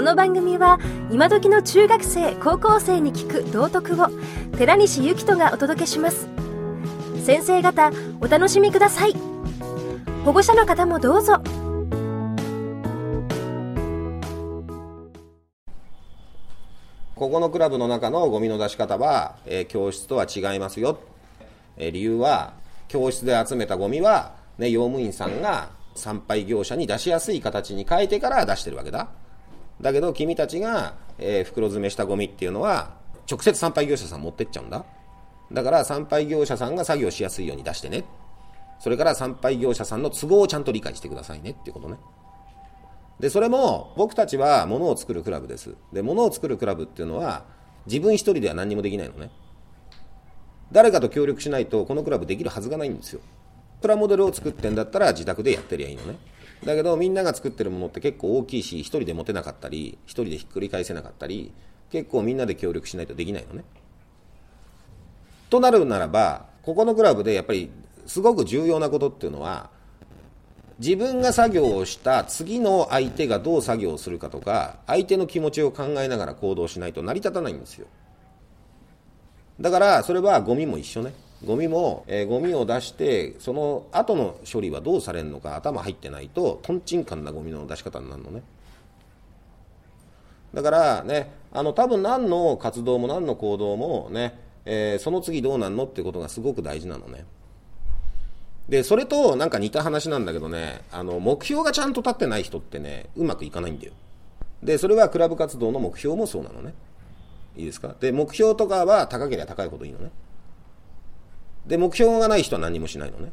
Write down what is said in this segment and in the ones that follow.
この番組は今時の中学生高校生に聞く道徳を寺西幸人がお届けします。先生方お楽しみください。保護者の方もどうぞ。ここのクラブの中のゴミの出し方は、えー教室とは違いますよ、えー理由は教室で集めたゴミは、ね、用務員さんが参拝業者に出しやすい形に変えてから出してるわけだ。だけど君たちが、えー袋詰めしたゴミっていうのは直接参拝業者さん持ってっちゃうんだだから参拝業者さんが作業しやすいように出してねそれから参拝業者さんの都合をちゃんと理解してくださいねっていうことねで、それも僕たちは物を作るクラブです。で、物を作るクラブっていうのは自分一人では何にもできないのね。誰かと協力しないとこのクラブできるはずがないんですよ。プラモデルを作ってんだったら自宅でやってりゃいいのね。だけどみんなが作ってるものって結構大きいし、一人で持てなかったり、一人でひっくり返せなかったり、結構みんなで協力しないとできないのね。となるならば、ここのクラブでやっぱりすごく重要なことっていうのは、自分が作業をした次の相手がどう作業するかとか相手の気持ちを考えながら行動しないと成り立たないんですよだからそれはゴミも一緒ねゴミも、えーゴミを出してその後の処理はどうされるのか頭入ってないととんちんかんなゴミの出し方になるのねだからねあの多分何の活動も何の行動もね、えーその次どうなんのってことがすごく大事なのねで、それとなんか似た話なんだけどね、あの、目標がちゃんと立ってない人ってね、うまくいかないんだよ。で、それはクラブ活動の目標もそうなのね。いいですか？で、目標とかは高ければ高いほどいいのね。で、目標がない人は何もしないのね。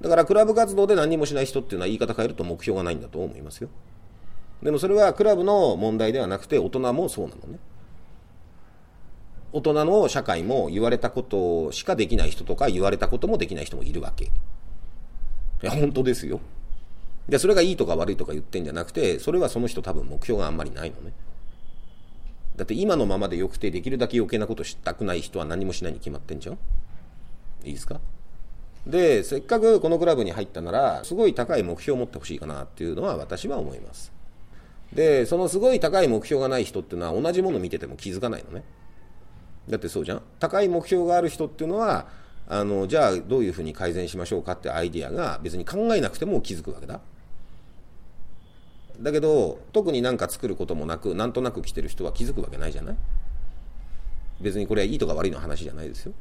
だから、クラブ活動で何もしない人っていうのは言い方変えると目標がないんだと思いますよ。でもそれはクラブの問題ではなくて、大人もそうなのね。大人の社会も言われたことしかできない人とか言われたこともできない人もいるわけ。いや、本当ですよ。で、それがいいとか悪いとか言ってんじゃなくて、それはその人多分目標があんまりないのね。だって今のままでよくてできるだけ余計なことしたくない人は何もしないに決まってんじゃん？いいですか？で、せっかくこのクラブに入ったなら、すごい高い目標を持ってほしいかなっていうのは私は思います。で、そのすごい高い目標がない人っていうのは同じもの見てても気づかないのね。だってそうじゃん？高い目標がある人っていうのはあのじゃあどういうふうに改善しましょうかってアイディアが別に考えなくても気づくわけだだけど特になんか作ることもなくなんとなく来てる人は気づくわけないじゃない？別にこれはいいとか悪いの話じゃないですよ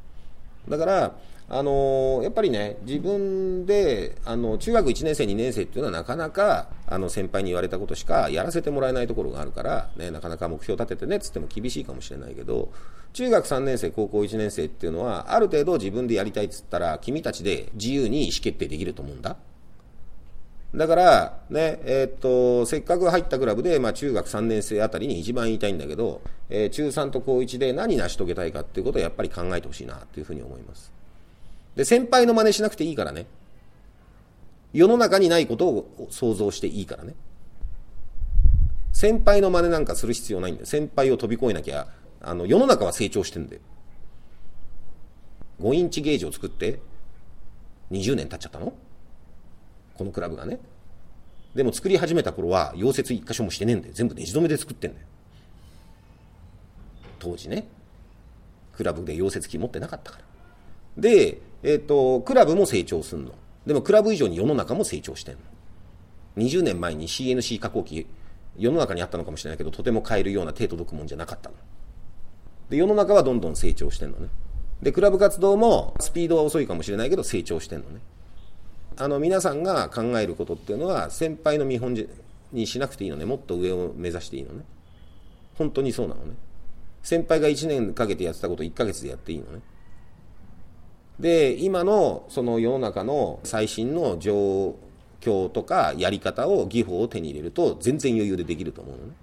だから、あのやっぱりね、自分であの中学1年生、2年生っていうのはなかなかあの先輩に言われたことしかやらせてもらえないところがあるから、ね、なかなか目標立ててねっつっても厳しいかもしれないけど、中学3年生、高校1年生っていうのは、ある程度自分でやりたいっつったら、君たちで自由に意思決定できると思うんだ。だから、ね、えーっと、せっかく入ったクラブで、まあ中学3年生あたりに一番言いたいんだけど、えー中3と高1で何成し遂げたいかっていうことをやっぱり考えてほしいなっていうふうに思います。で、先輩の真似しなくていいからね。世の中にないことを想像していいからね。先輩の真似なんかする必要ないんだよ。先輩を飛び越えなきゃ、あの、世の中は成長してんだよ。5インチゲージを作って、20年経っちゃったのこのクラブがね。でも作り始めた頃は、溶接一箇所もしてねえんだよ。全部ネジ止めで作ってんだよ。当時ね。クラブで溶接機持ってなかったから。で、えっ、と、クラブも成長すんの。でもクラブ以上に世の中も成長してんの。20年前に CNC 加工機、世の中にあったのかもしれないけど、とても買えるような手届くもんじゃなかったの。で、世の中はどんどん成長してんのね。で、クラブ活動もスピードは遅いかもしれないけど、成長してんのね。あの、皆さんが考えることっていうのは、先輩の見本にしなくていいのね。もっと上を目指していいのね。本当にそうなのね。先輩が1年かけてやってたこと1ヶ月でやっていいのね。で、今のその世の中の最新の状況とかやり方を、技法を手に入れると全然余裕でできると思うのね。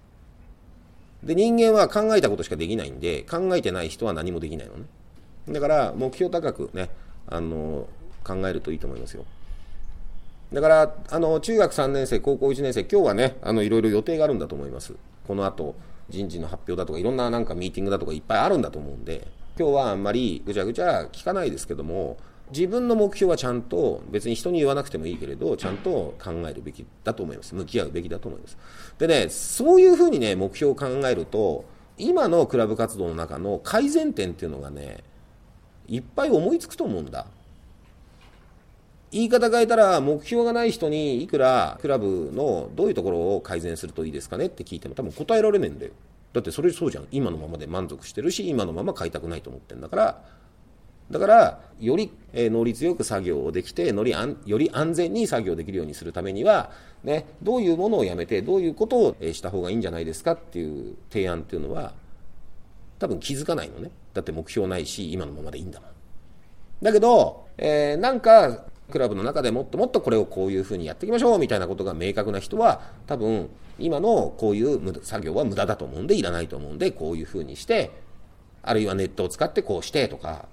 で、人間は考えたことしかできないんで、考えてない人は何もできないのね。だから、目標高くね、あの、考えるといいと思いますよ。だから、あの、中学3年生、高校1年生、今日はね、あの、いろいろ予定があるんだと思います。この後、人事の発表だとか、いろんななんかミーティングだとかいっぱいあるんだと思うんで、今日はあんまりぐちゃぐちゃ聞かないですけども、自分の目標はちゃんと別に人に言わなくてもいいけれどちゃんと考えるべきだと思います。向き合うべきだと思います。でねそういうふうにね目標を考えると今のクラブ活動の中の改善点っていうのがねいっぱい思いつくと思うんだ。言い方変えたら目標がない人にいくらクラブのどういうところを改善するといいですかねって聞いても多分答えられねえんだよ。だってそれそうじゃん。今のままで満足してるし今のまま変えたくないと思ってんだから。だからより能率よく作業をできてよりより安全に作業できるようにするためには、ね、どういうものをやめてどういうことをした方がいいんじゃないですかっていう提案っていうのは多分気づかないのね。だって目標ないし今のままでいいんだもん。だけど、えー、なんかクラブの中でもっともっとこれをこういうふうにやっていきましょうみたいなことが明確な人は多分今のこういう作業は無駄だと思うんでいらないと思うんでこういうふうにしてあるいはネットを使ってこうしてとか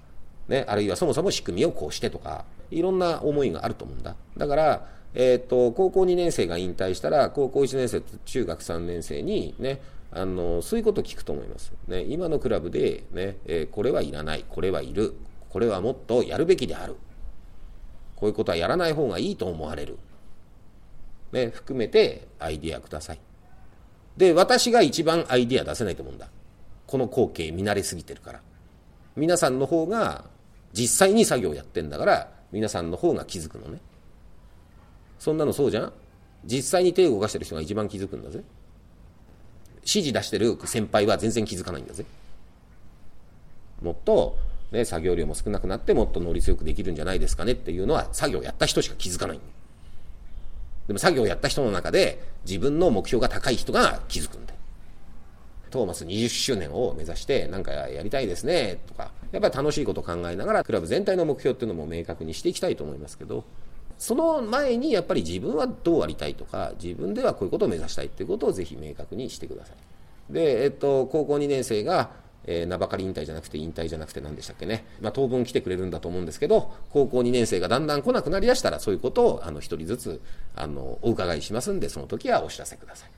ね、あるいはそもそも仕組みをこうしてとか、いろんな思いがあると思うんだ。だから、えっ、と、高校2年生が引退したら、高校1年生と中学3年生にね、あの、そういうことを聞くと思います。ね、今のクラブで、ね、えー、これはいらない、これはいる、これはもっとやるべきである。こういうことはやらない方がいいと思われる。ね、含めてアイディアください。で、私が一番アイディア出せないと思うんだ。この光景見慣れすぎてるから。皆さんの方が実際に作業やってんだから皆さんの方が気づくのねそんなのそうじゃん実際に手を動かしてる人が一番気づくんだぜ指示出してる先輩は全然気づかないんだぜもっと、ね、作業量も少なくなってもっと能率よくできるんじゃないですかねっていうのは作業をやった人しか気づかないでも作業をやった人の中で自分の目標が高い人が気づくんだトーマス20周年を目指してなんかやりたいですねとか、やっぱり楽しいこと考えながらクラブ全体の目標っていうのも明確にしていきたいと思いますけど、その前にやっぱり自分はどうありたいとか、自分ではこういうことを目指したいっていうことをぜひ明確にしてください。で、えっと、高校2年生が、えー、名ばかり引退じゃなくて引退じゃなくて何でしたっけね、まあ、当分来てくれるんだと思うんですけど、高校2年生がだんだん来なくなりだしたら、そういうことをあの一人ずつあのお伺いしますんで、その時はお知らせください。